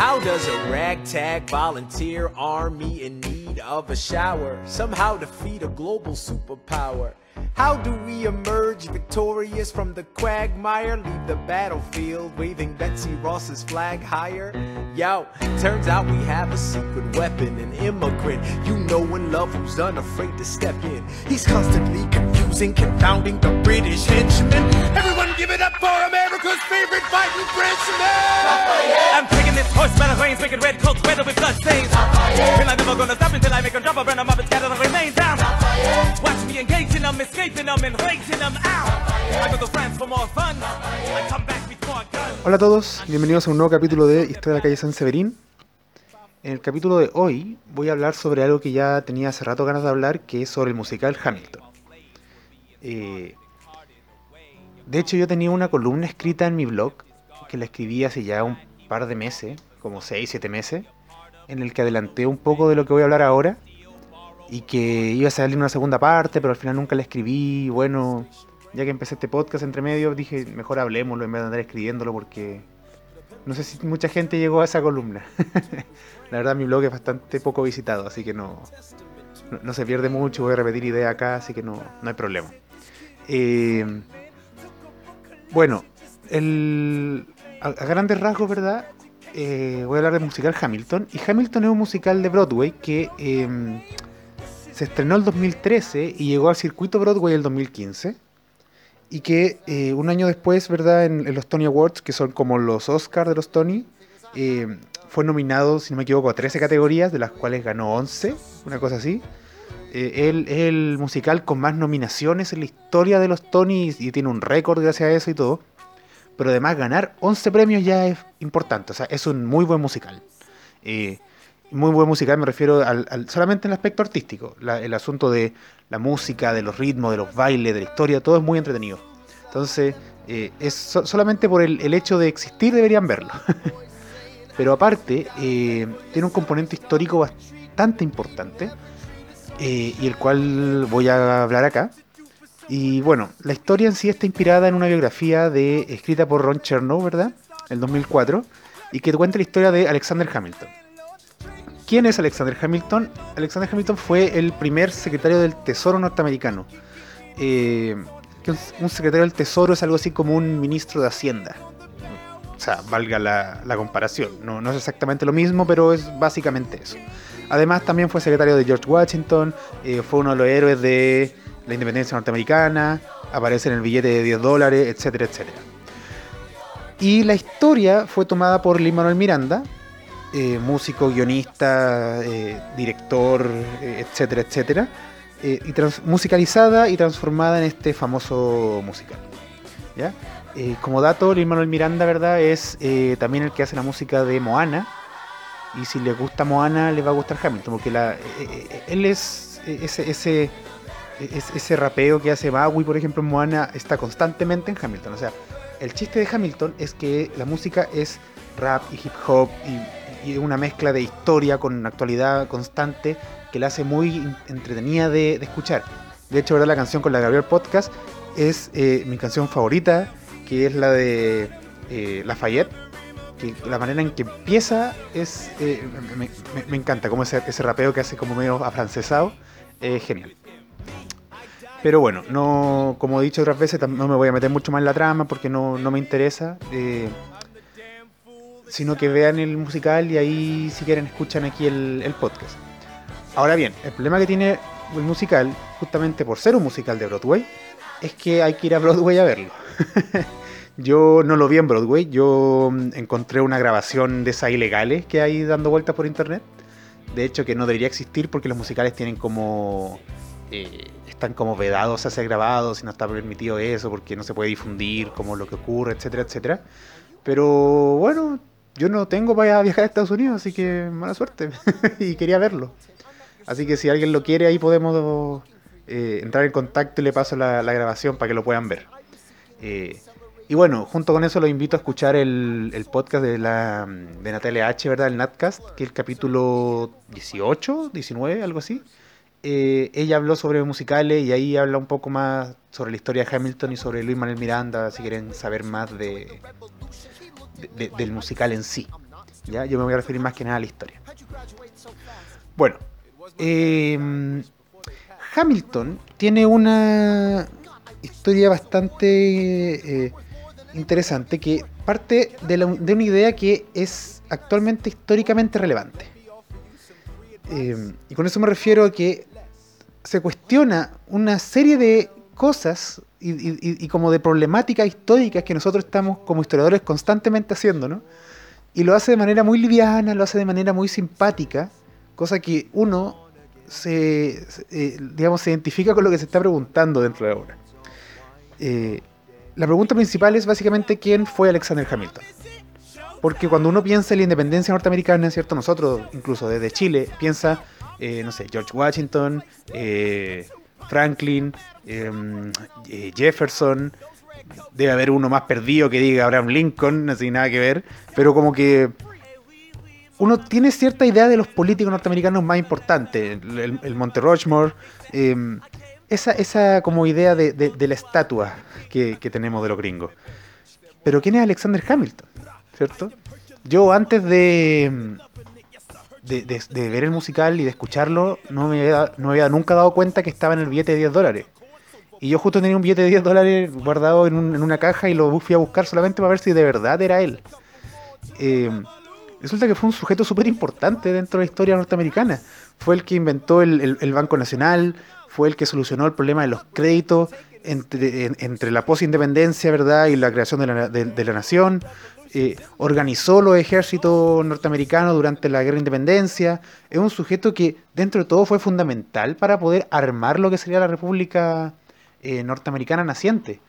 How does a ragtag volunteer army in need of a shower somehow defeat a global superpower? How do we emerge victorious from the quagmire? Leave the battlefield waving Betsy Ross's flag higher? Yo, turns out we have a secret weapon, an immigrant you know and love who's unafraid to step in. He's constantly confusing, confounding the British henchmen. Everyone give it up for America's favorite fighting Frenchman! I'm taking this horse by the reins, making red coats weather with blood stains. And I'm never gonna stop until I make them drop, I burn them up and scatter the remains down. Watch me engaging them, escaping them, and raging them out. I go to France for more fun. I come back with more guns. Hola a todos, bienvenidos a un nuevo capítulo de Historia de la calle San Severín. En el capítulo de hoy voy a hablar sobre algo que ya tenía hace rato ganas de hablar, que es sobre el musical Hamilton. Eh, de hecho, yo tenía una columna escrita en mi blog, que la escribí hace ya un par de meses, como 6, 7 meses, en el que adelanté un poco de lo que voy a hablar ahora, y que iba a salir una segunda parte, pero al final nunca la escribí, bueno, ya que empecé este podcast entre medio, dije, mejor hablemoslo en vez de andar escribiéndolo, porque no sé si mucha gente llegó a esa columna. la verdad, mi blog es bastante poco visitado, así que no, no, no se pierde mucho, voy a repetir ideas acá, así que no, no hay problema. Eh, bueno, el, a, grandes rasgos, ¿verdad? Eh, voy a hablar del musical Hamilton. Y Hamilton es un musical de Broadway que eh, se estrenó el 2013 y llegó al circuito Broadway el 2015. Y que eh, un año después, ¿verdad? En, en los Tony Awards, que son como los Oscars de los Tony, eh, fue nominado, si no me equivoco, a 13 categorías, de las cuales ganó 11, una cosa así. Eh, es el musical con más nominaciones en la historia de los Tony y tiene un récord gracias a eso y todo. Pero además ganar 11 premios ya es importante, o sea, es un muy buen musical. Eh, muy buen musical me refiero al, al- solamente en el aspecto artístico, el asunto de la música, de los ritmos, de los bailes, de la historia, todo es muy entretenido. Entonces, eh, es so- solamente por el, el hecho de existir deberían verlo. Pero aparte, eh, tiene un componente histórico bastante importante eh, y el cual voy a hablar acá. Y bueno, la historia en sí está inspirada en una biografía de, escrita por Ron Chernow, ¿verdad? El 2004, y que cuenta la historia de Alexander Hamilton. ¿Quién es Alexander Hamilton? Alexander Hamilton fue el primer secretario del Tesoro norteamericano. Eh, un secretario del Tesoro es algo así como un ministro de Hacienda. O sea, valga la, la comparación. No, no es exactamente lo mismo, pero es básicamente eso. Además, también fue secretario de George Washington, eh, fue uno de los héroes de la independencia norteamericana, aparece en el billete de 10 dólares, etcétera, etcétera. Y la historia fue tomada por Lin Manuel Miranda, eh, músico, guionista, eh, director, etcétera, etcétera, y musicalizada y transformada en este famoso musical. ¿ya? Como dato, Lin Manuel Miranda, ¿verdad? Es también el que hace la música de Moana. Y si le gusta Moana, le va a gustar Hamilton, porque eh, eh, él es eh, ese, ese, es- ese rapeo que hace Maui, por ejemplo, en Moana, está constantemente en Hamilton. O sea, el chiste de Hamilton es que la música es rap y hip hop y, y una mezcla de historia con actualidad constante que la hace muy entretenida de, escuchar. De hecho, ¿verdad? la canción con la Gabriel Podcast es mi canción favorita, que es la de eh, Lafayette. Que la manera en que empieza es. eh, me, me- me encanta, como ese, ese rapeo que hace como medio afrancesado. Es genial. Pero bueno, no, como he dicho otras veces, no me voy a meter mucho más en la trama porque no, no me interesa. eh, sino que vean el musical y ahí, si quieren, escuchan aquí el, el podcast. Ahora bien, el problema que tiene el musical, justamente por ser un musical de Broadway, es que hay que ir a Broadway a verlo. yo no lo vi en Broadway, yo mm, encontré una grabación de esas ilegales que hay dando vueltas por internet. De hecho, que no debería existir porque los musicales tienen como. eh, están como vedados a ser grabados y no está permitido eso porque no se puede difundir como lo que ocurre, etcétera, etcétera. Pero bueno, yo no tengo para viajar a Estados Unidos, así que mala suerte. y quería verlo. Así que si alguien lo quiere, ahí podemos eh, entrar en contacto y le paso la, grabación para que lo puedan ver. Eh, y bueno, junto con eso los invito a escuchar el, el podcast de, la, de Natalia H, ¿verdad? El Natcast, que es el capítulo 18, 19, algo así. Eh, ella habló sobre musicales y ahí habla un poco más sobre la historia de Hamilton y sobre Luis Manuel Miranda, si quieren saber más de, de- del musical en sí. ¿ya? Yo me voy a referir más que nada a la historia. Bueno, em, Hamilton tiene una historia bastante eh, interesante que parte de, de, una idea que es actualmente históricamente relevante. Em, y con eso me refiero a que se cuestiona una serie de cosas y, como de problemáticas históricas que nosotros estamos como historiadores constantemente haciendo, ¿no? Y lo hace de manera muy liviana, lo hace de manera muy simpática, cosa que uno se, eh, digamos, se identifica con lo que se está preguntando dentro de la obra. Eh, la pregunta principal es básicamente quién fue Alexander Hamilton. Porque cuando uno piensa en la independencia norteamericana, ¿cierto? Nosotros, incluso desde Chile, piensa, eh, no sé, George Washington, Franklin, em, Jefferson, debe haber uno más perdido que diga Abraham Lincoln, no tiene nada que ver, pero como que uno tiene cierta idea de los políticos norteamericanos más importantes, el, Monte Rushmore, em, esa, esa como idea de, la estatua que, tenemos de los gringos. Pero ¿quién es Alexander Hamilton? ¿Cierto? Yo antes de, de, ver el musical y de escucharlo, no me, había, no había nunca dado cuenta que estaba en el billete de 10 dólares. Y yo justo tenía un billete de 10 dólares guardado en, en una caja y lo fui a buscar solamente para ver si de verdad era él. Eh, resulta que fue un sujeto súper importante dentro de la historia norteamericana. Fue el que inventó el, Banco Nacional, fue el que solucionó el problema de los créditos entre, la posindependencia ¿verdad? y la creación de la, de, la nación. Eh, organizó los ejércitos norteamericanos durante la guerra de independencia. Es un sujeto que dentro de todo fue fundamental para poder armar lo que sería la República eh, norteamericana naciente.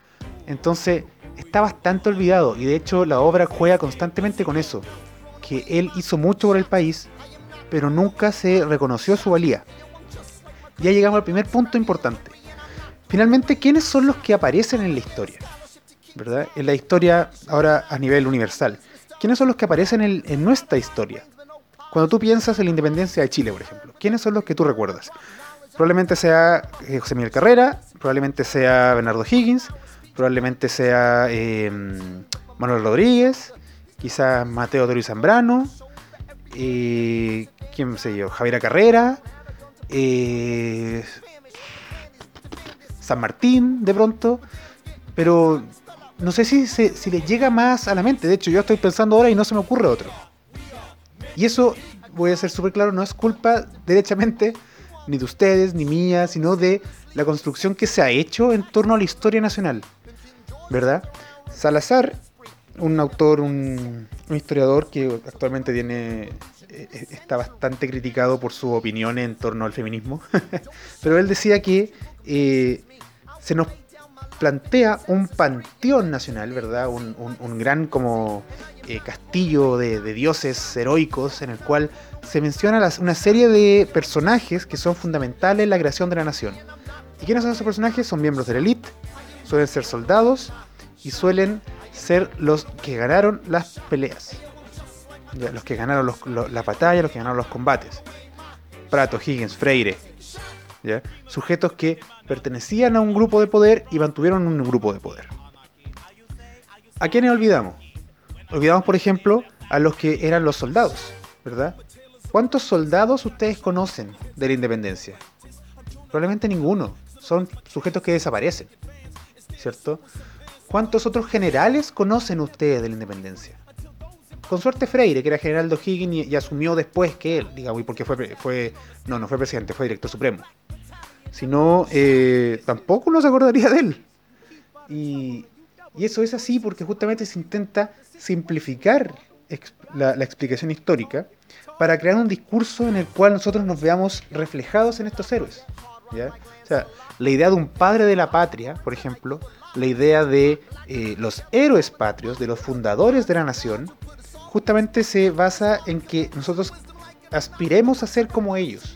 Entonces está bastante olvidado y de hecho la obra juega constantemente con eso que él hizo mucho por el país, pero nunca se reconoció su valía. Ya llegamos al primer punto importante. Finalmente, ¿quiénes son los que aparecen en la historia? ¿Verdad? En la historia, ahora a nivel universal. ¿Quiénes son los que aparecen en, nuestra historia? Cuando tú piensas en la independencia de Chile, por ejemplo, ¿quiénes son los que tú recuerdas? Probablemente sea eh, José Miguel Carrera, probablemente sea Bernardo Higgins, probablemente sea eh, Manuel Rodríguez, quizás Mateo Toro Zambrano, eh, ¿quién sé yo? Javiera Carrera, eh, San Martín de pronto, pero no sé si, si le llega más a la mente, de hecho yo estoy pensando ahora y no se me ocurre otro. Y eso, voy a ser súper claro, no es culpa derechamente ni de ustedes, ni mía, sino de la construcción que se ha hecho en torno a la historia nacional. ¿Verdad? Salazar un autor, un, historiador que actualmente tiene está bastante criticado por su opinión en torno al feminismo, pero él decía que eh, se nos plantea un panteón nacional, ¿verdad? Un, gran como castillo de, dioses heroicos en el cual se menciona una serie de personajes que son fundamentales en la creación de la nación. ¿Y quiénes son esos personajes? Son miembros de la élite, suelen ser soldados y suelen ser los que ganaron las peleas. Los que ganaron la batalla, los que ganaron los combates. Prato, Higgins, Freire. Sujetos que pertenecían a un grupo de poder y mantuvieron un grupo de poder. ¿A quiénes olvidamos? Olvidamos, por ejemplo, a los que eran los soldados, ¿verdad? ¿Cuántos soldados ustedes conocen de la independencia? Probablemente ninguno. Son sujetos que desaparecen, ¿cierto? ¿Cuántos otros generales conocen ustedes de la independencia? Con suerte Freire, que era general de O'Higgins y, asumió después que él, digamos, y porque fue, fue, no, no fue presidente, fue director supremo. Si no, eh, tampoco uno se acordaría de él. Y, eso es así porque justamente se intenta simplificar la, explicación histórica para crear un discurso en el cual nosotros nos veamos reflejados en estos héroes. O sea, la idea de un padre de la patria, por ejemplo, la idea de eh, los héroes patrios, de los fundadores de la nación, justamente se basa en que nosotros aspiremos a ser como ellos,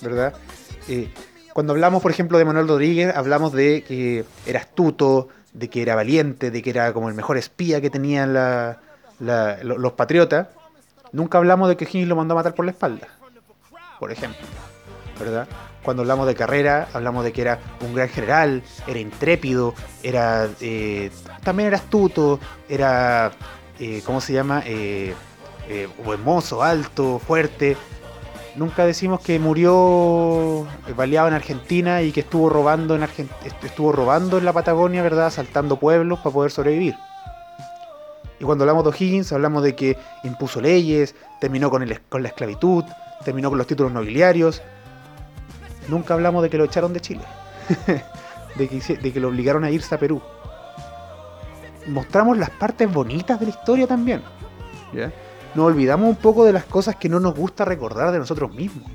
¿verdad? Eh, cuando hablamos, por ejemplo, de Manuel Rodríguez, hablamos de que era astuto, de que era valiente, de que era como el mejor espía que tenían los patriotas. Nunca hablamos de que Higgins lo mandó a matar por la espalda, por ejemplo, ¿verdad? Cuando hablamos de carrera, hablamos de que era un gran general, era intrépido, era eh, también era astuto, era, eh, ¿cómo se llama? Eh, eh, buen alto, fuerte. Nunca decimos que murió eh, baleado en Argentina y que estuvo robando en Argent- est- estuvo robando en la Patagonia, ¿verdad? Asaltando pueblos para poder sobrevivir. Y cuando hablamos de O'Higgins, hablamos de que impuso leyes, terminó con, el- con la esclavitud, terminó con los títulos nobiliarios. Nunca hablamos de que lo echaron de Chile, de que lo obligaron a irse a Perú. Mostramos las partes bonitas de la historia también. ¿ya? Nos olvidamos un poco de las cosas que no nos gusta recordar de nosotros mismos.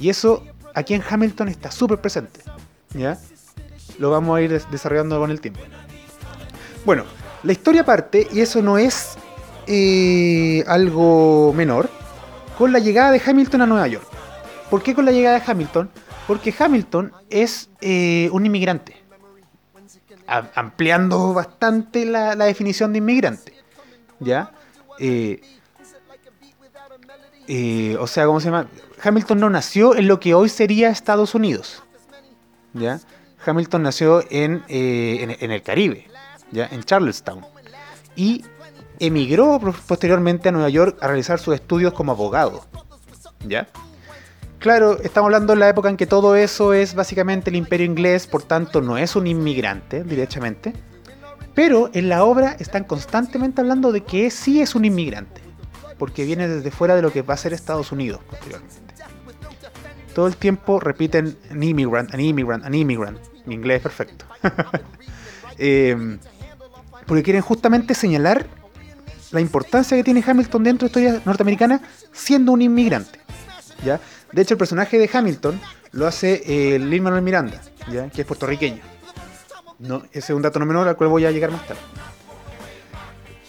Y eso aquí en Hamilton está súper presente. ¿ya? Lo vamos a ir des- desarrollando con el tiempo. Bueno, la historia parte, y eso no es eh, algo menor, con la llegada de Hamilton a Nueva York. ¿Por qué con la llegada de Hamilton? Porque Hamilton es eh, un inmigrante. Ampliando bastante la, definición de inmigrante. ¿Ya? Eh, eh, o sea, ¿cómo se llama? Hamilton no nació en lo que hoy sería Estados Unidos. ¿Ya? Hamilton nació en, eh, en, en el Caribe, ¿ya? En Charlestown. Y emigró posteriormente a Nueva York a realizar sus estudios como abogado. ¿Ya? Claro, estamos hablando de la época en que todo eso es básicamente el imperio inglés, por tanto no es un inmigrante directamente. Pero en la obra están constantemente hablando de que sí es un inmigrante, porque viene desde fuera de lo que va a ser Estados Unidos posteriormente. Todo el tiempo repiten an immigrant, an immigrant, an immigrant. Mi inglés es perfecto. Eh, porque quieren justamente señalar la importancia que tiene Hamilton dentro de la historia norteamericana siendo un inmigrante. ¿ya? De hecho, el personaje de Hamilton lo hace eh, Manuel Miranda, ¿ya? que es puertorriqueño. No, ese es un dato no menor al cual voy a llegar más tarde.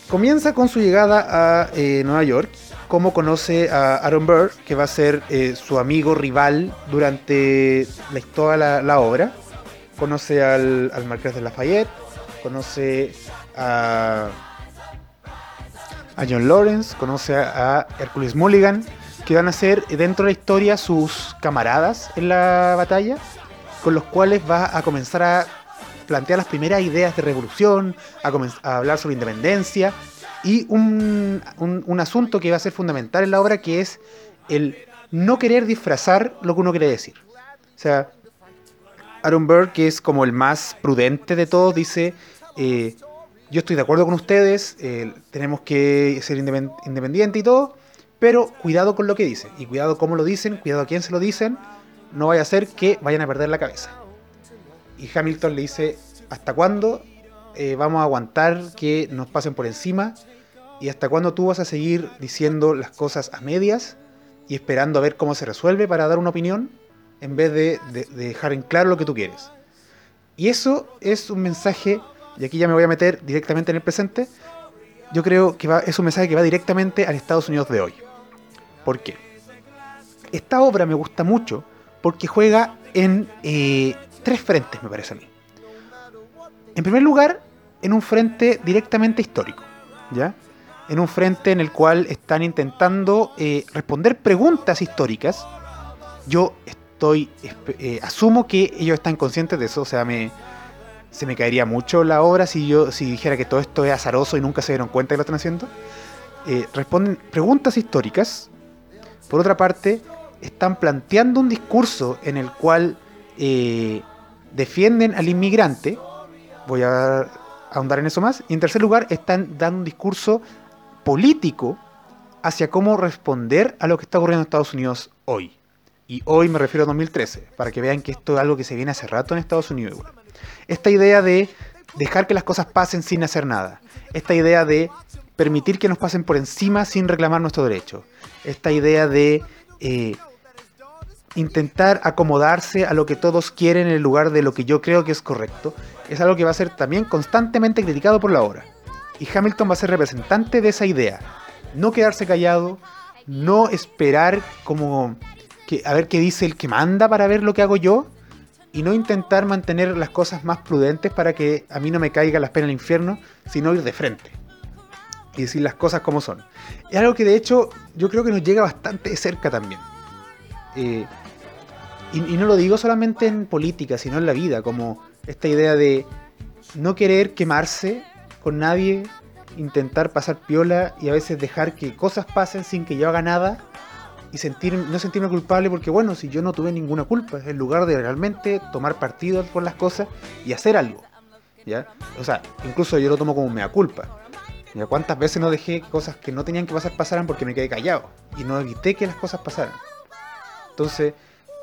Comienza con su llegada a eh, Nueva York, como conoce a Aaron Burr, que va a ser eh, su amigo rival durante toda la, obra. Conoce al, al Marqués de Lafayette, conoce a, John Lawrence, conoce a Hercules Mulligan, que van a ser dentro de la historia sus camaradas en la batalla, con los cuales va a comenzar a plantear las primeras ideas de revolución, a, a hablar sobre independencia y un, un- un asunto que va a ser fundamental en la obra que es el no querer disfrazar lo que uno quiere decir. O sea, Aaron Burr, que es como el más prudente de todos, dice, eh, yo estoy de acuerdo con ustedes, eh, tenemos que ser independ- independiente y todo, pero cuidado con lo que dicen, y cuidado cómo lo dicen, cuidado a quién se lo dicen, no vaya a ser que vayan a perder la cabeza. Y Hamilton le dice, ¿hasta cuándo eh, vamos a aguantar que nos pasen por encima? ¿Y hasta cuándo tú vas a seguir diciendo las cosas a medias y esperando a ver cómo se resuelve para dar una opinión? En vez de, de- de dejar en claro lo que tú quieres. Y eso es un mensaje, y aquí ya me voy a meter directamente en el presente, yo creo que va- es un mensaje que va directamente al Estados Unidos de hoy. ¿Por qué? Esta obra me gusta mucho porque juega en eh, tres frentes, me parece a mí. En primer lugar, en un frente directamente histórico, ¿ya? En un frente en el cual están intentando eh, responder preguntas históricas. Yo estoy, eh, asumo que ellos están conscientes de eso, o sea, me, se me caería mucho la obra si yo si dijera que todo esto es azaroso y nunca se dieron cuenta que lo están haciendo. Responden preguntas históricas. Por otra parte, están planteando un discurso en el cual eh, defienden al inmigrante. Voy a ahondar en eso más. Y en tercer lugar, están dando un discurso político hacia cómo responder a lo que está ocurriendo en Estados Unidos hoy. Y hoy me refiero a 2013, para que vean que esto es algo que se viene hace rato en Estados Unidos. igual. Esta idea de dejar que las cosas pasen sin hacer nada. Esta idea de permitir que nos pasen por encima sin reclamar nuestro derecho. Esta idea de eh, intentar acomodarse a lo que todos quieren en lugar de lo que yo creo que es correcto, es algo que va a ser también constantemente criticado por la obra. Y Hamilton va a ser representante de esa idea. No quedarse callado, no esperar como que a ver qué dice el que manda para ver lo que hago yo y no intentar mantener las cosas más prudentes para que a mí no me caiga las penas del infierno, sino ir de frente y decir las cosas como son. Es algo que de hecho yo creo que nos llega bastante cerca también. Eh, y, y no lo digo solamente en política, sino en la vida, como esta idea de no querer quemarse con nadie, intentar pasar piola y a veces dejar que cosas pasen sin que yo haga nada y sentir, no sentirme culpable porque bueno, si yo no tuve ninguna culpa, en lugar de realmente tomar partido por las cosas y hacer algo. ¿ya? O sea, incluso yo lo tomo como mea culpa. ¿Cuántas veces no dejé cosas que no tenían que pasar pasaran porque me quedé callado y no evité que las cosas pasaran? Entonces,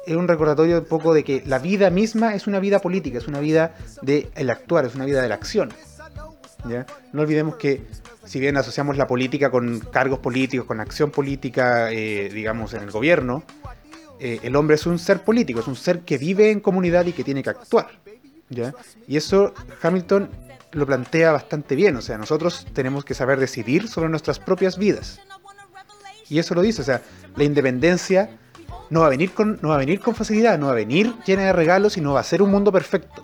es un recordatorio un poco de que la vida misma es una vida política, es una vida del el actuar, es una vida de la acción. ¿ya? No olvidemos que si bien asociamos la política con cargos políticos, con acción política, eh, digamos, en el gobierno, eh, el hombre es un ser político, es un ser que vive en comunidad y que tiene que actuar. ¿ya? Y eso Hamilton lo plantea bastante bien, o sea, nosotros tenemos que saber decidir sobre nuestras propias vidas. Y eso lo dice, o sea, la independencia no va a venir con, no va a venir con facilidad, no va a venir llena de regalos y no va a ser un mundo perfecto.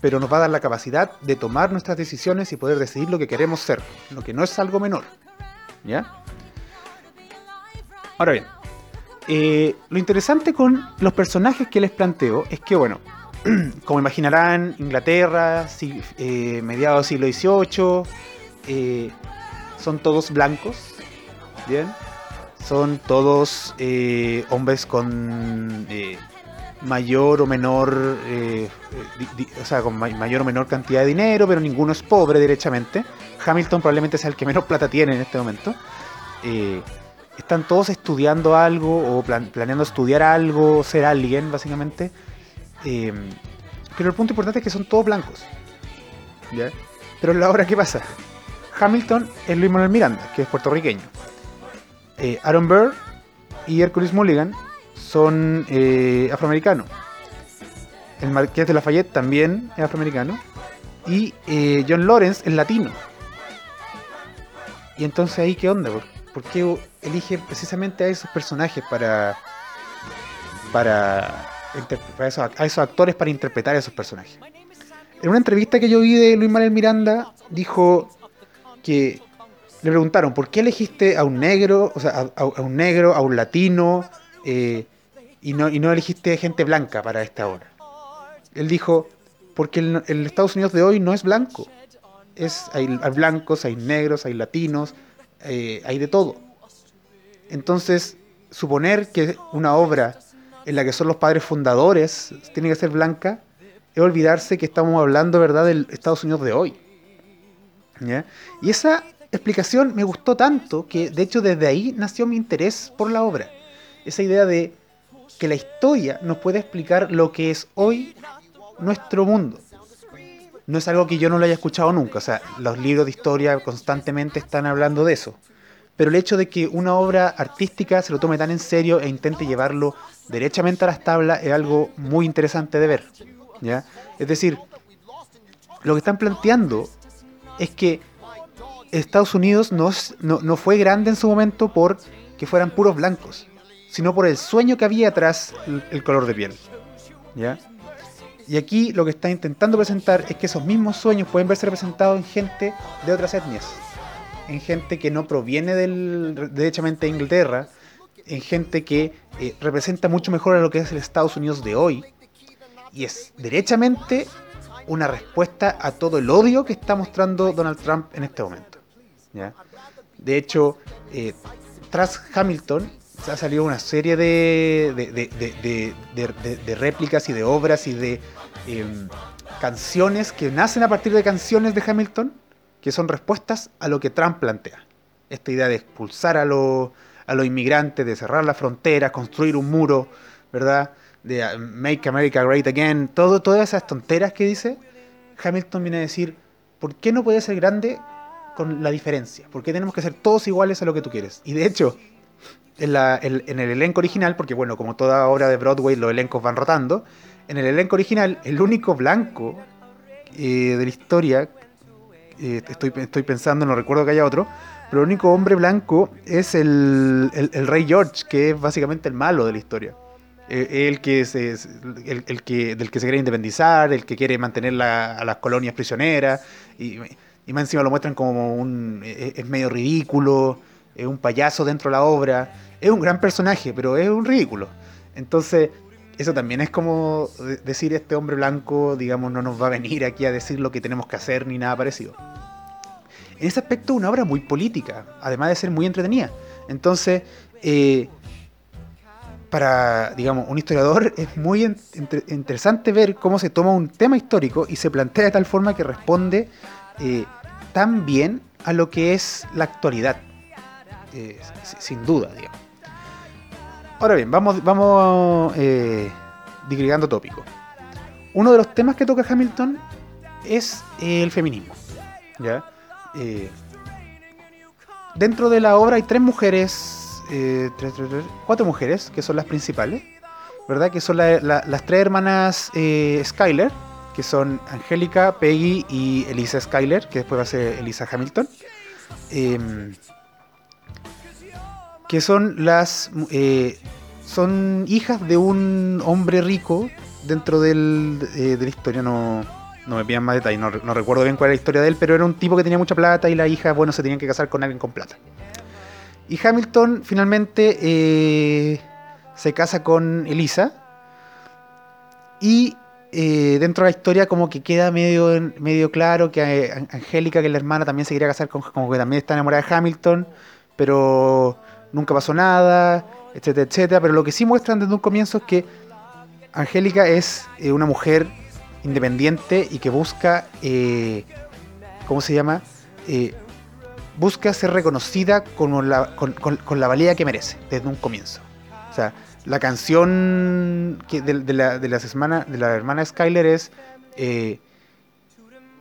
Pero nos va a dar la capacidad de tomar nuestras decisiones y poder decidir lo que queremos ser, lo que no es algo menor. ¿Ya? Ahora bien, eh, lo interesante con los personajes que les planteo es que, bueno, como imaginarán, Inglaterra, si, eh, mediados del siglo XVIII, eh, son todos blancos, ¿bien? Son todos eh, hombres con mayor o menor, o sea, con ma- mayor o menor cantidad de dinero, pero ninguno es pobre derechamente. Hamilton probablemente sea el que menos plata tiene en este momento. Están todos estudiando algo o plan- planeando estudiar algo, ser alguien, básicamente. Eh, pero el punto importante es que son todos blancos. ¿ya? Pero ahora, ¿qué pasa? Hamilton es Luis Manuel Miranda, que es puertorriqueño. Eh, Aaron Burr y Hercules Mulligan son eh, afroamericanos. El Marqués de Lafayette también es afroamericano. Y eh, John Lawrence es latino. Y entonces ahí, ¿qué onda? ¿Por, por qué elige precisamente a esos personajes para. para. A esos actores para interpretar a esos personajes? En una entrevista que yo vi de Luis Manuel Miranda, dijo que le preguntaron, ¿por qué elegiste a un negro, o sea, a, un negro, a un latino, eh, y, no, y no elegiste gente blanca para esta obra? Él dijo, porque el, Estados Unidos de hoy no es blanco. Es, hay, hay blancos, hay negros, hay latinos, eh, hay de todo. Entonces, suponer que una obra en la que son los padres fundadores tiene que ser blanca, es olvidarse que estamos hablando, ¿verdad?, del Estados Unidos de hoy. Y esa explicación me gustó tanto que, de hecho, desde ahí nació mi interés por la obra. Esa idea de que la historia nos puede explicar lo que es hoy nuestro mundo. No es algo que yo no lo haya escuchado nunca. O sea, los libros de historia constantemente están hablando de eso. Pero el hecho de que una obra artística se lo tome tan en serio e intente llevarlo derechamente a las tablas es algo muy interesante de ver. ¿ya? Es decir, lo que están planteando es que Estados Unidos no, no, no fue grande en su momento por que fueran puros blancos, sino por el sueño que había atrás el, el color de piel. ¿ya? Y aquí lo que está intentando presentar es que esos mismos sueños pueden verse representados en gente de otras etnias, en gente que no proviene del, derechamente de Inglaterra, en gente que eh, representa mucho mejor a lo que es el Estados Unidos de hoy, y es derechamente una respuesta a todo el odio que está mostrando Donald Trump en este momento. ¿ya? De hecho, eh, tras Hamilton ha salido una serie de- de réplicas y de obras y de em, canciones que nacen a partir de canciones de Hamilton que son respuestas a lo que Trump plantea. Esta idea de expulsar a, los a los inmigrantes, de cerrar las fronteras, construir un muro, ¿verdad? De uh, Make America Great Again, todo, todas esas tonteras que dice, Hamilton viene a decir, ¿por qué no puede ser grande con la diferencia? ¿Por qué tenemos que ser todos iguales a lo que tú quieres? Y de hecho, en, en el elenco original, porque bueno, como toda obra de Broadway, los elencos van rotando, en el elenco original, el único blanco eh, de la historia, eh, estoy, estoy pensando, no recuerdo que haya otro, pero el único hombre blanco es el, el- rey George, que es básicamente el malo de la historia. Eh, el que se, el, el que, del que se quiere independizar, el que quiere mantener la- a las colonias prisioneras, y, más encima lo muestran como un... es, es medio ridículo, es un payaso dentro de la obra, es un gran personaje, pero es un ridículo. Entonces, eso también es como de- decir este hombre blanco, digamos, no nos va a venir aquí a decir lo que tenemos que hacer ni nada parecido. en ese aspecto una obra muy política, además de ser muy entretenida. Entonces, eh, para, digamos, un historiador es muy interesante ver cómo se toma un tema histórico y se plantea de tal forma que responde eh, tan bien a lo que es la actualidad. Eh, sin duda, digamos. Ahora bien, vamos, vamos eh, digregando tópico. Uno de los temas que toca Hamilton es el feminismo. ¿ya? dentro de la obra hay tres mujeres eh, cuatro mujeres, que son las principales, ¿verdad? Que son las tres hermanas eh, Skyler, que son Angélica, Peggy y Elisa Skyler, que después va a ser Elisa Hamilton. Que son las eh, son hijas de un hombre rico dentro del, de la historia no, no me pidan más detalles no, no, recuerdo bien cuál era la historia de él pero era un tipo que tenía mucha plata y la hija bueno se tenían que casar con alguien con plata y Hamilton finalmente eh, se casa con Elisa. Y eh, dentro de la historia como que queda medio, medio claro que eh, Angélica, que es la hermana, también se quería casar con, como que también está enamorada de Hamilton, pero nunca pasó nada, etcétera, etcétera. Pero lo que sí muestran desde un comienzo es que Angélica es una mujer independiente y que busca, ¿cómo se llama? busca ser reconocida con la, con, la valía que merece desde un comienzo. O sea, la canción de, la, de, las hermana, de la hermana Skyler es eh,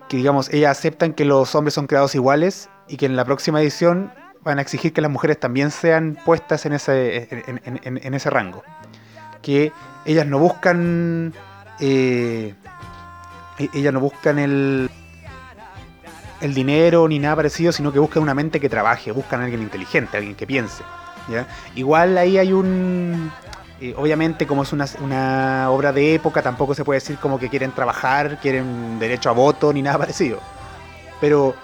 que, digamos, ellas aceptan que los hombres son creados iguales y que en la próxima edición van a exigir que las mujeres también sean puestas en ese, en, ese rango. Que ellas no buscan. Eh, e-, ellas no buscan el el dinero ni nada parecido, sino que buscan una mente que trabaje, buscan a alguien inteligente, alguien que piense. Igual ahí hay un... Eh, obviamente como es una, obra de época, tampoco se puede decir como que quieren trabajar, quieren derecho a voto, ni nada parecido. Pero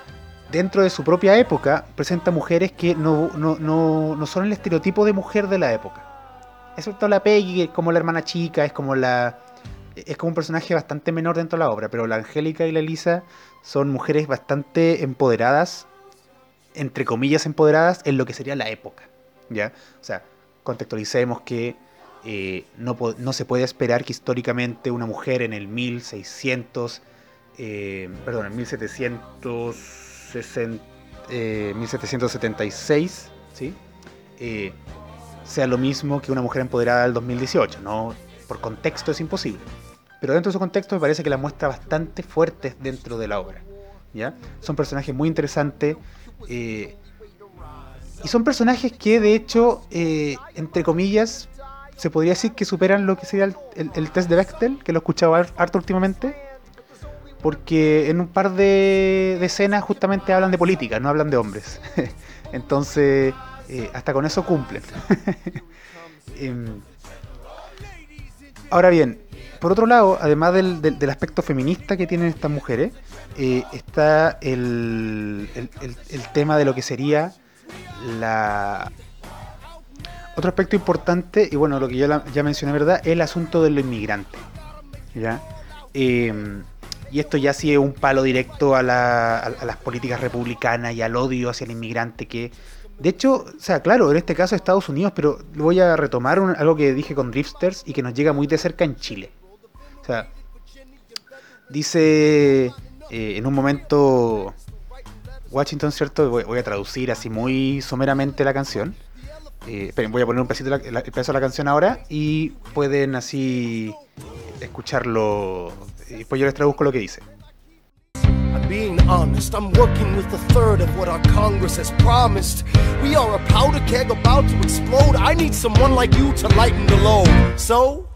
dentro de su propia época presenta mujeres que no, no, son el estereotipo de mujer de la época. Excepto la Peggy, que es como la hermana chica, es como la... Es como un personaje bastante menor dentro de la obra, pero la Angélica y la Elisa son mujeres bastante empoderadas, entre comillas empoderadas, en lo que sería la época. ¿ya? O sea, contextualicemos que eh, no, no, se puede esperar que históricamente una mujer en el 1600, eh, perdón, en 1760, 1776, ¿sí? Eh, sea lo mismo que una mujer empoderada del 2018. No, por contexto es imposible. Pero dentro de su contexto me parece que la muestra bastante fuerte dentro de la obra. ¿ya? Son personajes muy interesantes. Eh, y son personajes que de hecho, eh, entre comillas, se podría decir que superan lo que sería el, test de Bechtel, que lo he escuchado harto últimamente. Porque en un par de, escenas justamente hablan de política, no hablan de hombres. Entonces, eh, hasta con eso cumplen. Em, ahora bien, por otro lado, además del, aspecto feminista que tienen estas mujeres, eh, está el, tema de lo que sería la... Otro aspecto importante, y bueno, lo que yo ya mencioné, ¿verdad? Es el asunto de los inmigrantes. ¿ya? Em, y esto ya sí es un palo directo a, las políticas republicanas y al odio hacia el inmigrante que... De hecho, o sea, claro, en este caso Estados Unidos, pero voy a retomar algo que dije con Drifters y que nos llega muy de cerca en Chile sea, dice eh, en un momento Washington, ¿cierto? Voy, a traducir así muy someramente la canción. Eh, voy a poner un pedacito el pedazo de la canción ahora y pueden así escucharlo. Y después yo les traduzco lo que dice. being honest, I'm working with a third of what our Congress has promised. We are a powder keg about to explode. I need someone like you to lighten the load. So,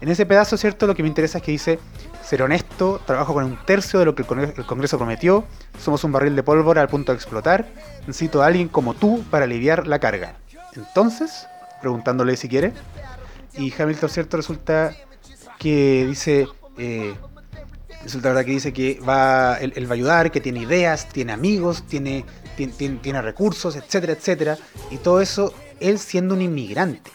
en ese pedazo, ¿cierto? Lo que me interesa es que dice, ser honesto, trabajo con un tercio de lo que el Congreso prometió, somos un barril de pólvora al punto de explotar, necesito a alguien como tú para aliviar la carga. Entonces, preguntándole si quiere, y Hamilton, ¿cierto? Resulta que dice, eh, resulta verdad que dice que va, él, va a ayudar, que tiene ideas, tiene amigos, tiene, tiene, recursos, etcétera, etcétera, y todo eso él siendo un inmigrante.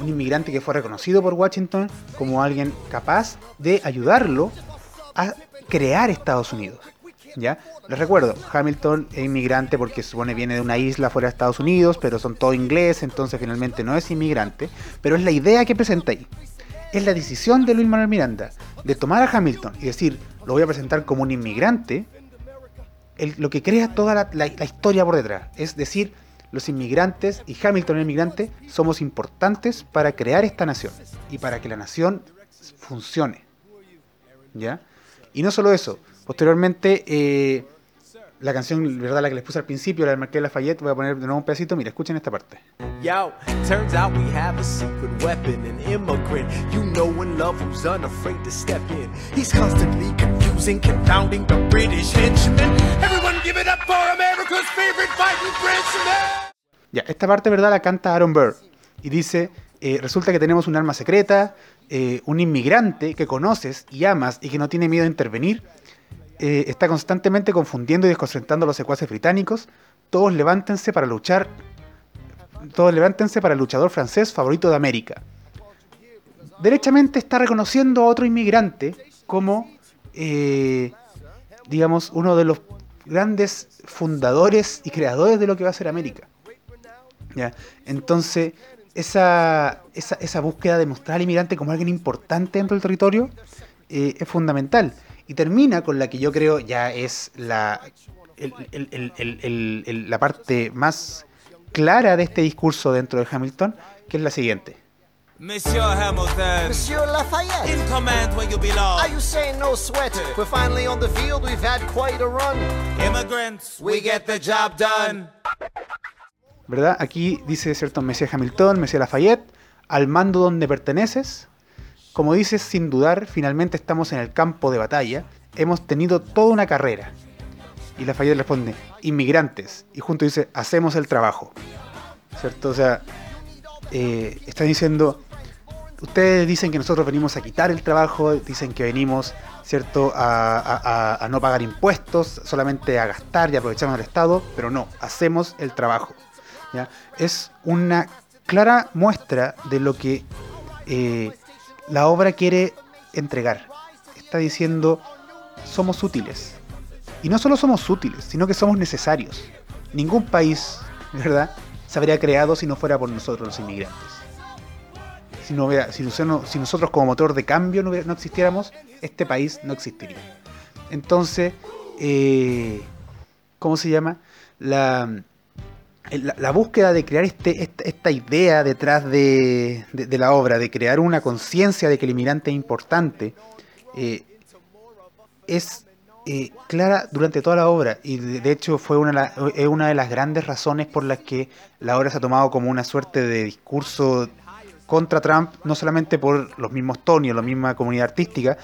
Un inmigrante que fue reconocido por Washington como alguien capaz de ayudarlo a crear Estados Unidos. ¿Ya? Les recuerdo, Hamilton es inmigrante porque supone viene de una isla fuera de Estados Unidos, pero son todos ingleses, entonces finalmente no es inmigrante, pero es la idea que presenta ahí. Es la decisión de Luis Manuel Miranda de tomar a Hamilton y decir, lo voy a presentar como un inmigrante, lo que crea toda la, historia por detrás. Es decir, los inmigrantes y Hamilton el inmigrante somos importantes para crear esta nación y para que la nación funcione. ¿Ya? Y no solo eso, posteriormente eh, la canción, ¿verdad? La que les puse al principio, la de Marqués Lafayette, voy a poner de nuevo un pedacito, mira, escuchen esta parte. Yo, turns out we have a secret weapon, an immigrant. You know in love who's unafraid to step in. He's constantly confusing, confounding the British henchmen. Everyone give it up for America's favorite fighting Frenchman. Ya, esta parte, ¿verdad? La canta Aaron Burr. Y dice, eh, resulta que tenemos un arma secreta, eh, un inmigrante que conoces y amas y que no tiene miedo de intervenir, eh, está constantemente confundiendo y desconcentrando a los secuaces británicos. Todos levántense para luchar. Todos levántense para el luchador francés favorito de América. Derechamente está reconociendo a otro inmigrante como, eh, digamos, uno de los grandes fundadores y creadores de lo que va a ser América. ¿Ya? Entonces, esa, esa, búsqueda de mostrar al inmigrante como alguien importante dentro del territorio eh, es fundamental. Y termina con la que yo creo ya es la, la parte más clara de este discurso dentro de Hamilton, que es la siguiente. Monsieur Hamilton. Monsieur Lafayette. In command where you belong. Are you saying no sweat? We're finally on the field, we've had quite a run. Immigrants, we get the job done. ¿Verdad? Aquí dice cierto Monsieur Hamilton, Monsieur Lafayette, al mando donde perteneces, como dices, sin dudar, finalmente estamos en el campo de batalla. Hemos tenido toda una carrera. Y Lafayette responde, inmigrantes. Y junto dice, hacemos el trabajo. ¿Cierto? O sea, eh, están diciendo, ustedes dicen que nosotros venimos a quitar el trabajo, dicen que venimos, ¿cierto?, a, no pagar impuestos, solamente a gastar y aprovecharnos del Estado, pero no, hacemos el trabajo. ¿ya? Es una clara muestra de lo que eh, la obra quiere entregar. Está diciendo, somos útiles. Y no solo somos útiles, sino que somos necesarios. Ningún país, ¿verdad?, se habría creado si no fuera por nosotros los inmigrantes. Si, no si, si nosotros como motor de cambio no, existiéramos, este país no existiría. Entonces, eh, ¿cómo se llama? La, la, búsqueda de crear este, esta, idea detrás de, la obra, de crear una conciencia de que el inmigrante es importante, eh, es eh, clara durante toda la obra y de, hecho fue una, es una de las grandes razones por las que la obra se ha tomado como una suerte de discurso contra Trump, no solamente por los mismos Tony o la misma comunidad artística,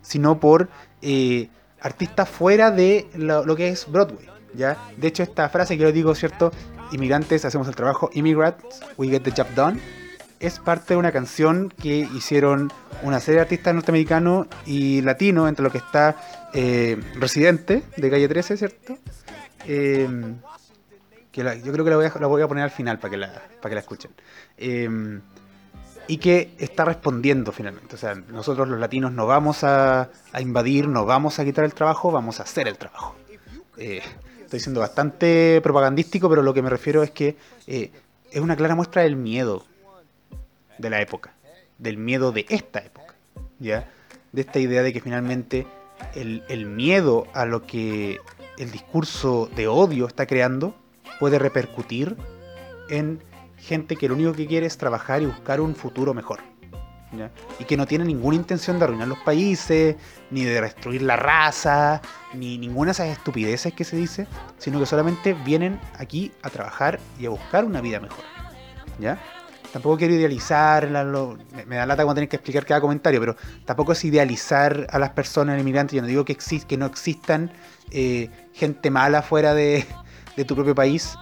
sino por eh, artistas fuera de lo, que es Broadway. ¿ya? De hecho, esta frase que yo digo, ¿cierto? Inmigrantes hacemos el trabajo, immigrants, we get the job done, es parte de una canción que hicieron una serie de artistas norteamericanos y latinos, entre lo que está eh, Residente, de Calle 13, ¿cierto? Em, que yo creo que la voy, a, la voy, a, poner al final para que la, escuchen. Em, y que está respondiendo finalmente. O sea, nosotros los latinos no vamos a, a invadir, no vamos a quitar el trabajo, vamos a hacer el trabajo. Eh, estoy siendo bastante propagandístico, pero lo que me refiero es que eh, es una clara muestra del miedo de la época, del miedo de esta época, ¿ya? De esta idea de que finalmente el, el miedo a lo que el discurso de odio está creando puede repercutir en gente que lo único que quiere es trabajar y buscar un futuro mejor y que no tiene ninguna intención de arruinar los países, ni de destruir la raza, ni ninguna de esas estupideces que se dice, sino que solamente vienen aquí a trabajar y a buscar una vida mejor. ¿Ya? Tampoco quiero idealizar, me, da lata cuando tener que explicar cada comentario, pero tampoco es idealizar a las personas, inmigrantes. Yo no digo que, que no existan eh, gente mala fuera de, tu propio país,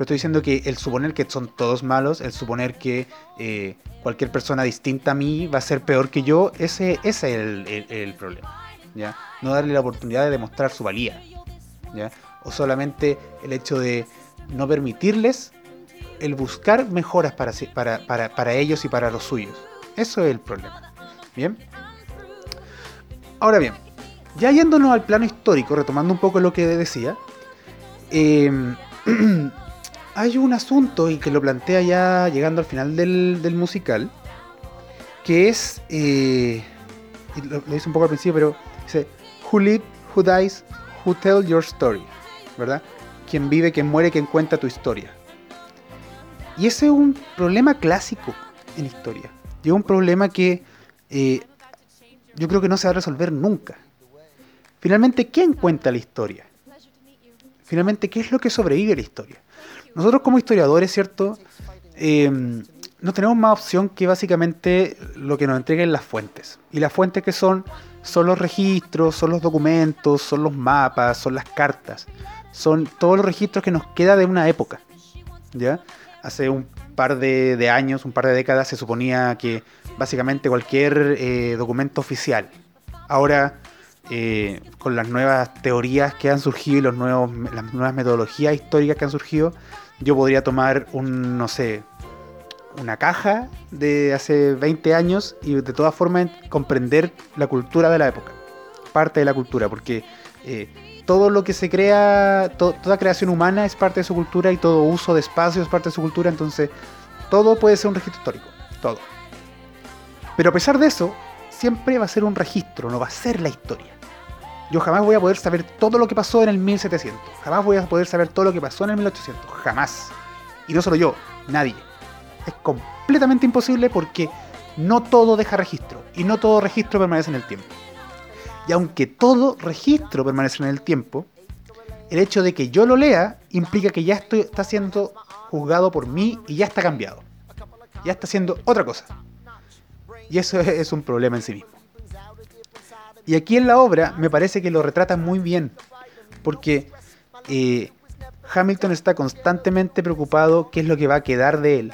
pero estoy diciendo que el suponer que son todos malos, el suponer que eh, cualquier persona distinta a mí va a ser peor que yo, ese, es el, problema. ¿ya? No darle la oportunidad de demostrar su valía. ¿ya? O solamente el hecho de no permitirles el buscar mejoras para, para, para, ellos y para los suyos. Eso es el problema. Bien. Ahora bien, Ya yéndonos al plano histórico, retomando un poco lo que decía, eh, hay un asunto y que lo plantea ya llegando al final del, musical, que es, eh, lo, lo hice un poco al principio, pero dice, Who live, who dies, who tell your story, ¿verdad? Quien vive, quien muere, quien cuenta tu historia. Y ese es un problema clásico en historia. Y es un problema que eh, yo creo que no se va a resolver nunca. Finalmente, ¿quién cuenta la historia? Finalmente, ¿qué es lo que sobrevive a la historia? Nosotros como historiadores, ¿cierto? Eh, no tenemos más opción que básicamente lo que nos entreguen las fuentes. Y las fuentes que son, son los registros, son los documentos, son los mapas, son las cartas. Son todos los registros que nos queda de una época. ¿Ya? Hace un par de, de años, un par de décadas, se suponía que básicamente cualquier eh, documento oficial. Ahora, eh, con las nuevas teorías que han surgido y los nuevos, las nuevas metodologías históricas que han surgido, yo podría tomar un, no sé, una caja de hace 20 años y de todas formas comprender la cultura de la época. Parte de la cultura, porque eh, todo lo que se crea, to- toda creación humana es parte de su cultura y todo uso de espacio es parte de su cultura, entonces todo puede ser un registro histórico, todo. Pero a pesar de eso, siempre va a ser un registro, no va a ser la historia. Yo jamás voy a poder saber todo lo que pasó en el 1700, jamás voy a poder saber todo lo que pasó en el 1800, jamás. Y no solo yo, nadie. Es completamente imposible porque no todo deja registro y no todo registro permanece en el tiempo. Y aunque todo registro permanece en el tiempo, el hecho de que yo lo lea implica que ya está siendo juzgado por mí y ya está cambiado. Ya está haciendo otra cosa. Y eso es, es un problema en sí mismo. Y aquí en la obra me parece que lo retrata muy bien, porque eh, Hamilton está constantemente preocupado qué es lo que va a quedar de él,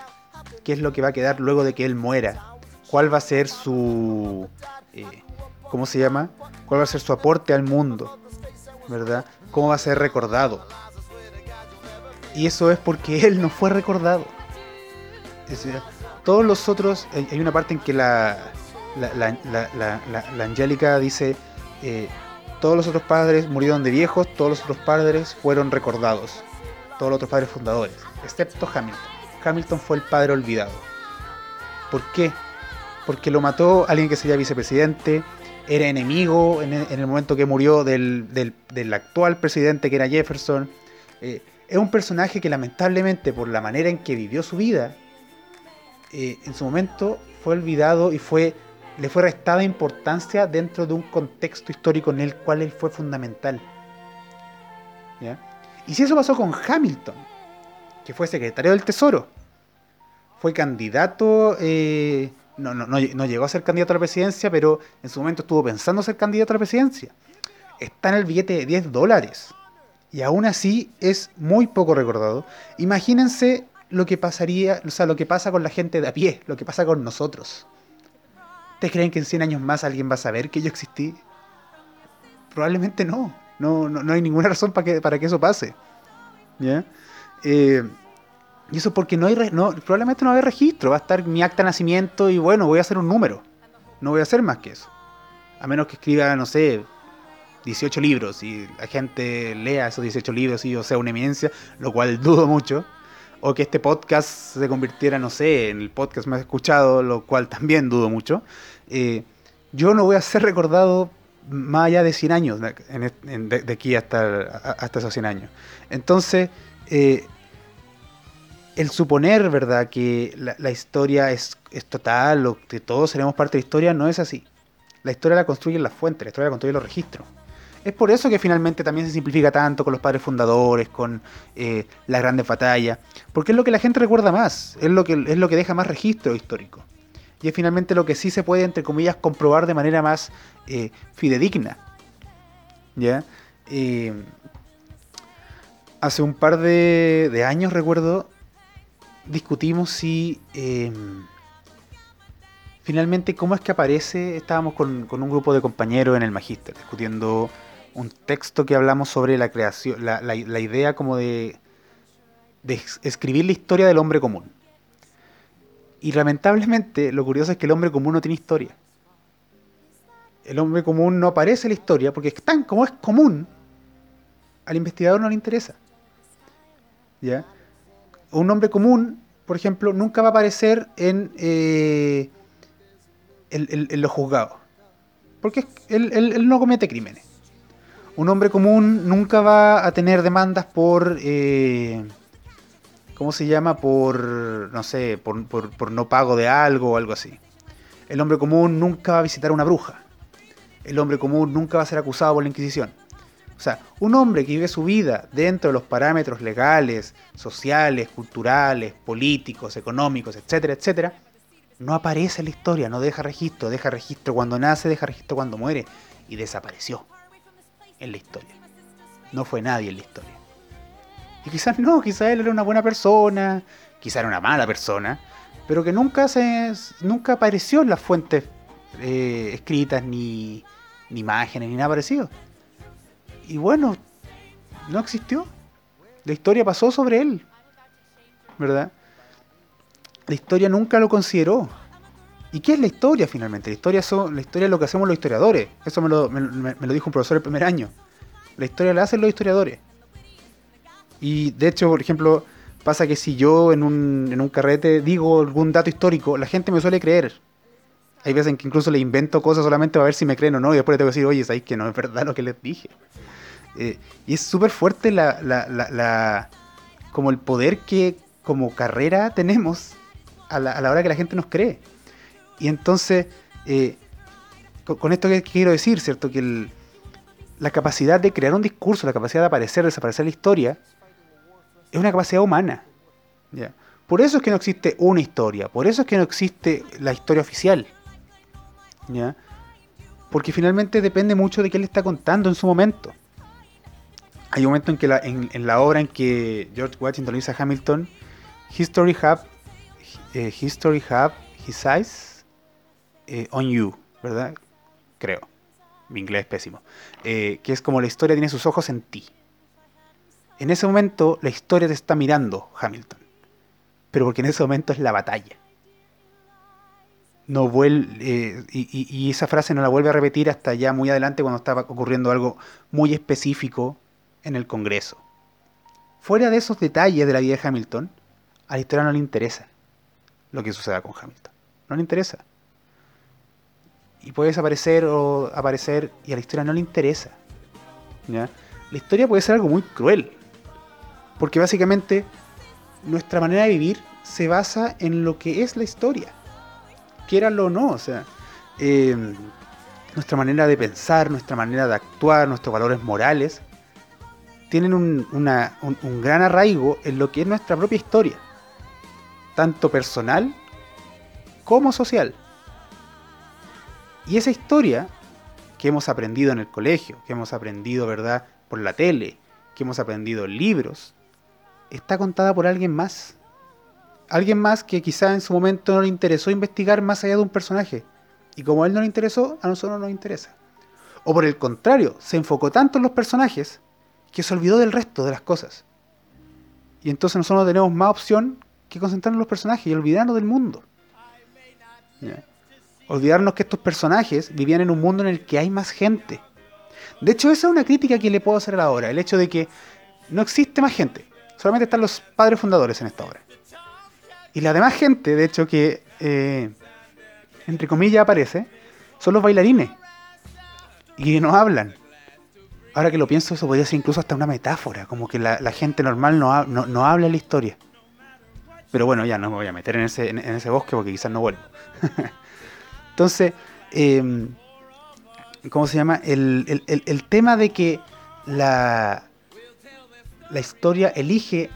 qué es lo que va a quedar luego de que él muera, cuál va a ser su, eh, ¿cómo se llama? ¿Cuál va a ser su aporte al mundo? ¿Verdad? ¿Cómo va a ser recordado? Y eso es porque él no fue recordado. Es todos los otros, hay una parte en que la, la, la, Angélica dice, eh, todos los otros padres murieron de viejos, todos los otros padres fueron recordados, todos los otros padres fundadores, excepto Hamilton. Hamilton fue el padre olvidado. ¿Por qué? Porque lo mató alguien que sería vicepresidente, era enemigo en el, en el momento que murió del, del- del actual presidente que era Jefferson. Eh, es un personaje que lamentablemente por la manera en que vivió su vida, eh, en su momento fue olvidado y fue le fue restada importancia dentro de un contexto histórico en el cual él fue fundamental. ¿Ya? Y si eso pasó con Hamilton, que fue secretario del Tesoro, fue candidato, eh, no, no, no, no llegó a ser candidato a la presidencia, pero en su momento estuvo pensando ser candidato a la presidencia. Está en el billete de 10 dólares. Y aún así es muy poco recordado. Imagínense lo que pasaría, o sea, lo que pasa con la gente de a pie, lo que pasa con nosotros. ¿Ustedes creen que en 100 años más alguien va a saber que yo existí? Probablemente no. No, no, no hay ninguna razón para que, para que eso pase. ¿Ya? Eh, y eso porque no hay no, probablemente no va a haber registro. Va a estar mi acta de nacimiento y bueno, voy a hacer un número. No voy a hacer más que eso. A menos que escriba, no sé, 18 libros y la gente lea esos 18 libros y yo sea una eminencia, lo cual dudo mucho. O que este podcast se convirtiera, no sé, en el podcast más escuchado, lo cual también dudo mucho. Eh, yo no voy a ser recordado más allá de 100 años, de, aquí hasta, hasta esos 100 años. Entonces, eh, el suponer, ¿verdad?, que la, la historia es, es total o que todos seremos parte de la historia, no es así. La historia la construyen las fuentes, la historia la construyen los registros. Es por eso que finalmente también se simplifica tanto con los padres fundadores, con eh, las grandes batallas, porque es lo que la gente recuerda más, es lo que, es lo que deja más registro histórico. Y es finalmente lo que sí se puede, entre comillas, comprobar de manera más eh, fidedigna. ¿Ya? Eh, hace un par de, de años, recuerdo, discutimos si eh, finalmente cómo es que aparece, estábamos con, con un grupo de compañeros en el Magíster, discutiendo un texto que hablamos sobre la creación, la, la- idea como de, de es- escribir la historia del hombre común. Y lamentablemente lo curioso es que el hombre común no tiene historia. el hombre común no aparece en la historia porque es tan como es común, al investigador no le interesa. ¿Ya? Un hombre común, por ejemplo, nunca va a aparecer en, eh, en, en- los juzgados. Porque él, él- él no comete crímenes. Un hombre común nunca va a tener demandas por... eh, ¿Cómo se llama? Por, no sé, por, por- por no pago de algo o algo así. El hombre común nunca va a visitar a una bruja. El hombre común nunca va a ser acusado por la Inquisición. O sea, un hombre que vive su vida dentro de los parámetros legales, sociales, culturales, políticos, económicos, etcétera, etcétera, no aparece en la historia, no deja registro, deja registro cuando nace, deja registro cuando muere y desapareció en la historia. No fue nadie en la historia. Y quizás no, quizás él era una buena persona, quizás era una mala persona, pero que nunca se nunca apareció en las fuentes eh, escritas ni, ni imágenes ni nada parecido. Y bueno, no existió. La historia pasó sobre él. ¿Verdad? La historia nunca lo consideró. ¿Y qué es la historia finalmente? La historia, son, la historia es lo que hacemos los historiadores. Eso me lo, me- me- lo dijo un profesor el primer año. La historia la hacen los historiadores. Y de hecho, por ejemplo, pasa que si yo en un, en un carrete digo algún dato histórico, la gente me suele creer. Hay veces en que incluso le invento cosas solamente para ver si me creen o no, y después le tengo que decir, oye, sabéis que no es verdad lo que les dije. Eh, y es súper fuerte la, la, la, la- como el poder que como carrera tenemos a la, a la hora que la gente nos cree. Y entonces, eh, con, esto que quiero decir, ¿cierto? Que el- la capacidad de crear un discurso, la capacidad de aparecer, desaparecer la historia, es una capacidad humana. ¿ya? Por eso es que no existe una historia, por eso es que no existe la historia oficial. ¿ya? Porque finalmente depende mucho de qué le está contando en su momento. Hay un momento en que la, en, la obra en que George Washington le dice a Hamilton, History have, eh, history have his eyes eh, on you, ¿verdad? Creo. Mi inglés es pésimo. Eh, que es como la historia tiene sus ojos en ti. En ese momento la historia te está mirando, Hamilton. Pero porque en ese momento es la batalla. No vuel- eh, y esa frase no la vuelve a repetir hasta ya muy adelante cuando estaba ocurriendo algo muy específico en el Congreso. Fuera de esos detalles de la vida de Hamilton, a la historia no le interesa lo que suceda con Hamilton. No le interesa. Y puede desaparecer o aparecer y a la historia no le interesa. La historia puede ser algo muy cruel. Porque básicamente nuestra manera de vivir se basa en lo que es la historia. Quieralo o no. O sea, eh, nuestra manera de pensar, nuestra manera de actuar, nuestros valores morales, tienen un gran arraigo en lo que es nuestra propia historia. Tanto personal como social. Y esa historia que hemos aprendido en el colegio, que hemos aprendido, ¿verdad?, por la tele, que hemos aprendido en libros, está contada por alguien más. Alguien más que quizá en su momento no le interesó investigar más allá de un personaje. Y como a él no le interesó, a nosotros no nos interesa. O por el contrario, se enfocó tanto en los personajes que se olvidó del resto de las cosas. Y entonces nosotros no tenemos más opción que concentrarnos en los personajes y olvidarnos del mundo. Olvidarnos que estos personajes vivían en un mundo en el que hay más gente. De hecho, esa es una crítica que le puedo hacer a la obra. El hecho de que no existe más gente. Solamente están los padres fundadores en esta obra. Y la demás gente, de hecho, que eh, entre comillas aparece, son los bailarines. Y no hablan. Ahora que lo pienso, eso podría ser incluso hasta una metáfora. Como que la, gente normal no, no, no habla la historia. Pero bueno, ya no me voy a meter en ese, en ese bosque porque quizás no vuelvo. Entonces, eh, ¿cómo se llama? El, el- el- tema de que la, la historia elige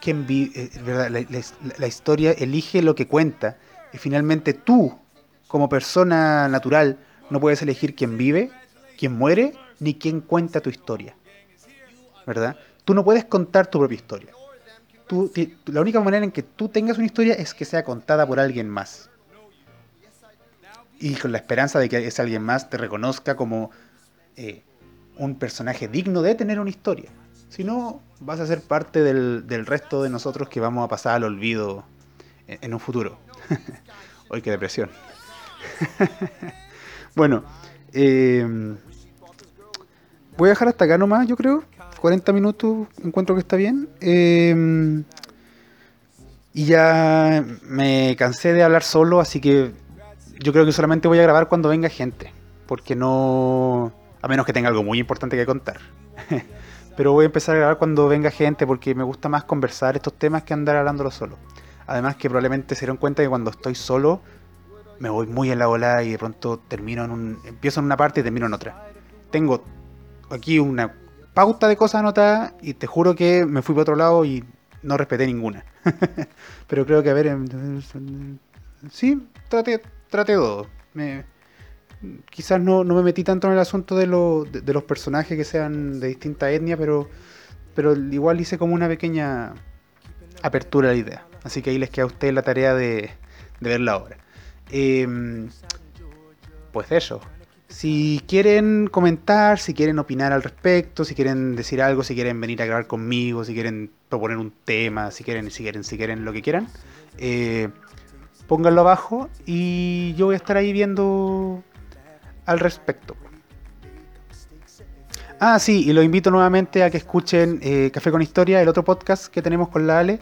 quien vi- eh, ¿verdad? La, la- historia elige lo que cuenta y finalmente tú, como persona natural, no puedes elegir quién vive, quién muere, ni quién cuenta tu historia. ¿Verdad? Tú no puedes contar tu propia historia. Tú, la única manera en que tú tengas una historia es que sea contada por alguien más. Y con la esperanza de que ese alguien más te reconozca como eh, un personaje digno de tener una historia. Si no, vas a ser parte del, del resto de nosotros que vamos a pasar al olvido en, un futuro. Hoy qué depresión. bueno, Eh, voy a dejar hasta acá nomás, yo creo. 40 minutos encuentro que está bien. Eh, y ya me cansé de hablar solo, así que yo creo que solamente voy a grabar cuando venga gente. Porque no... A menos que tenga algo muy importante que contar. Pero voy a empezar a grabar cuando venga gente porque me gusta más conversar estos temas que andar hablándolo solo. Además que probablemente se dieron cuenta que cuando estoy solo me voy muy en la ola y de pronto termino en un... Empiezo en una parte y termino en otra. Tengo aquí una pauta de cosas anotadas y te juro que me fui para otro lado y no respeté ninguna. Pero creo que, a ver, em, sí, traté, traté todo. Me, quizás no, no me metí tanto en el asunto de, lo- de, los personajes que sean de distinta etnia, pero, pero igual hice como una pequeña apertura a la idea. Así que ahí les queda a ustedes la tarea de, de ver la obra. Em, pues eso. Si quieren comentar, si quieren opinar al respecto, si quieren decir algo, si quieren venir a grabar conmigo, si quieren proponer un tema, si quieren, si quieren, si quieren, lo que quieran, eh, pónganlo abajo y yo voy a estar ahí viendo al respecto. Ah, sí, y los invito nuevamente a que escuchen eh, Café con Historia, el otro podcast que tenemos con la Ale.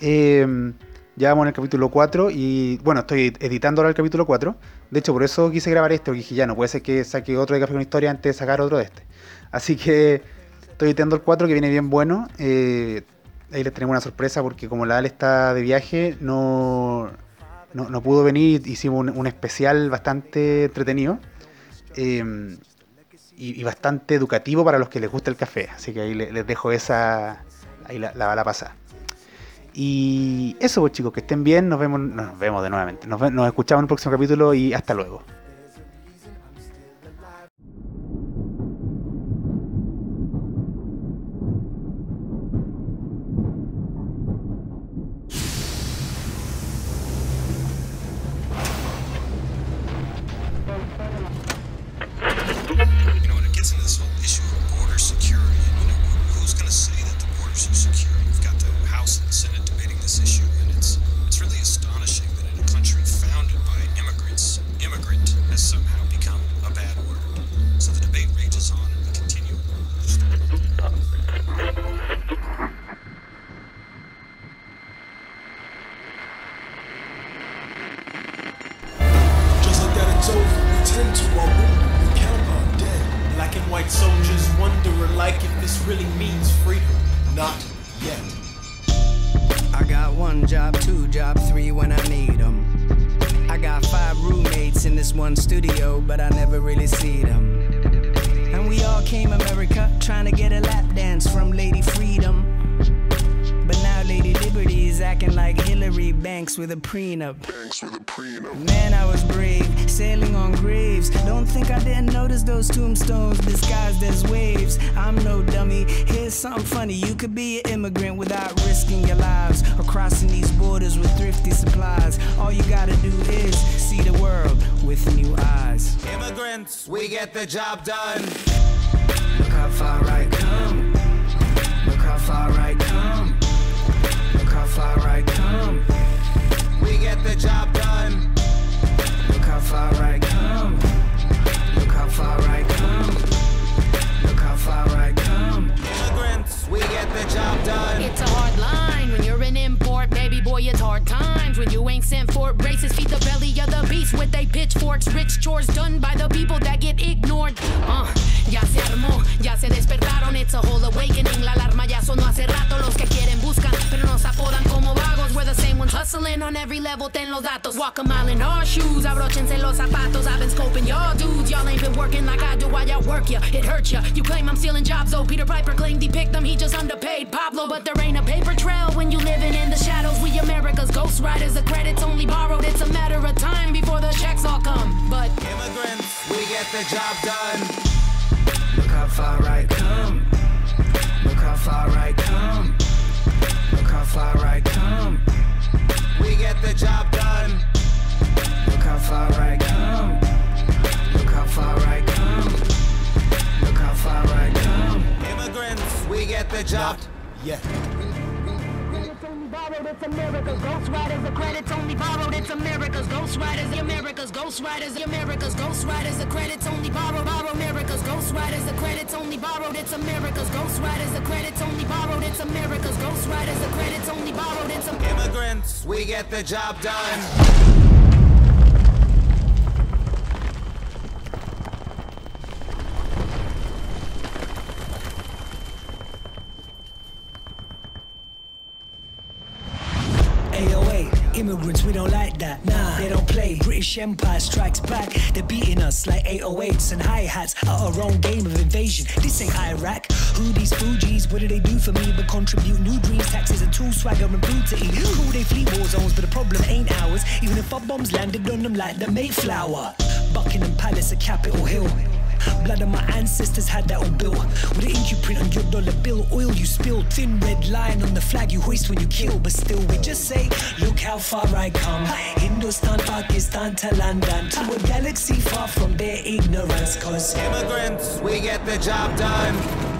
Eh, ya vamos en el capítulo 4 y bueno, estoy editando ahora el capítulo 4. De hecho, por eso quise grabar este, porque dije ya, no puede ser que saque otro de Café con Historia antes de sacar otro de este. Así que estoy editando el 4 que viene bien bueno. Eh, ahí les tenemos una sorpresa porque como la Ale está de viaje, no, no, no pudo venir. Hicimos un, especial bastante entretenido. Eh, y, bastante educativo para los que les gusta el café. Así que ahí le- les dejo esa. Ahí la, la bala pasada. Y eso, pues chicos, que estén bien. Nos vemos, no, nos vemos de nuevamente. Nos, nos escuchamos en el próximo capítulo y hasta luego. Banks with a prenup. Man, I was brave, sailing on graves. Don't think I didn't notice those tombstones disguised as waves. I'm no dummy. Here's something funny. You could be an immigrant without risking your lives or crossing these borders with thrifty supplies. All you gotta do is see the world with new eyes. Immigrants, we get the job done. Look how far I come. Pablo. But there ain't a paper trail when you living in the shadows. We America's ghost riders. The credit's only borrowed. It's a matter of time before the checks all come. But Immigrants, we get the job done. Look how far I come. Look how far I come. Look how far I come. We get the job done. Look how far I come. Look how far I come. Look how far I come. Immigrants, we get the job. Yet. borrowed, it's America's Ghost Riders. The credits only borrowed, it's America's Ghost Riders. The America's Ghost Riders, the America's Ghost Riders. The credits only borrowed, borrow America's Ghost Riders. The credits only borrowed, it's America's Ghost Riders. The credits only borrowed, it's America's Ghost Riders. The credits only borrowed, it's Immigrants, we get the job done. Immigrants, we don't like that. Nah, they don't play. British Empire strikes back. They're beating us like 808s and hi hats at our own game of invasion. This ain't Iraq. Who these Fugees? What do they do for me but contribute new dreams, taxes, and tool swagger and food to eat? They flee war zones, but the problem ain't ours. Even if our bombs landed on them like the Mayflower. Buckingham Palace, a Capitol Hill. Blood of my ancestors had that all built. With an ink you print on your dollar bill, oil you spilled, thin red line on the flag you hoist when you kill. But still, we just say, look how far I come. Hindustan, Pakistan to London, to a galaxy far from their ignorance. Cause Immigrants, we get the job done.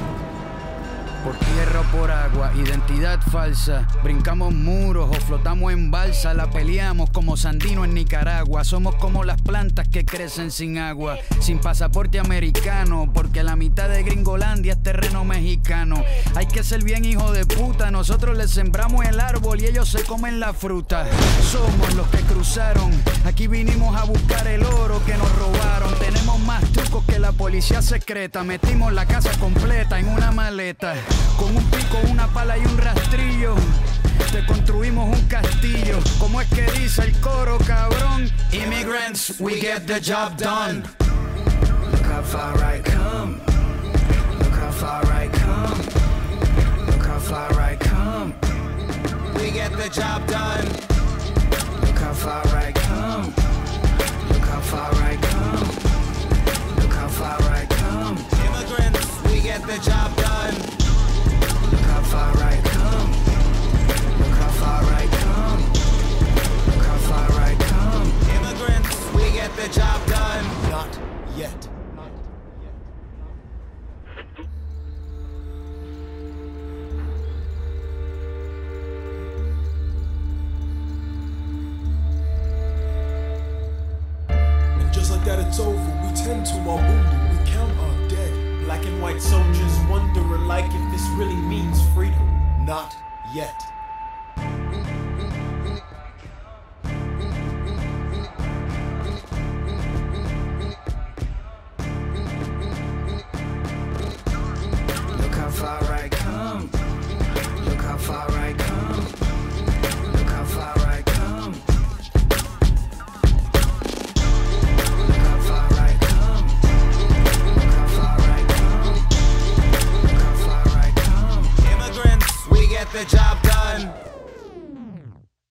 Por tierra o por agua, identidad falsa. Brincamos muros o flotamos en balsa. La peleamos como Sandino en Nicaragua. Somos como las plantas que crecen sin agua. Sin pasaporte americano, porque la mitad de Gringolandia es terreno mexicano. Hay que ser bien hijo de puta. Nosotros les sembramos el árbol y ellos se comen la fruta. Somos los que cruzaron. Aquí vinimos a buscar el oro que nos robaron. Que la policía secreta. Metimos la casa completa en una maleta. Con un pico, una pala y un rastrillo. Te construimos un castillo. Como es que dice el coro, cabrón? Immigrants, we get the job done. look how far I come. Look how far I come. Look how far I come. We get the job done. Look how far I come. Look how far I come. Far I come. Immigrants, we get the job done. Look how far I come. Look how far I come. Look how far I come. Immigrants, we get the job done. Not yet.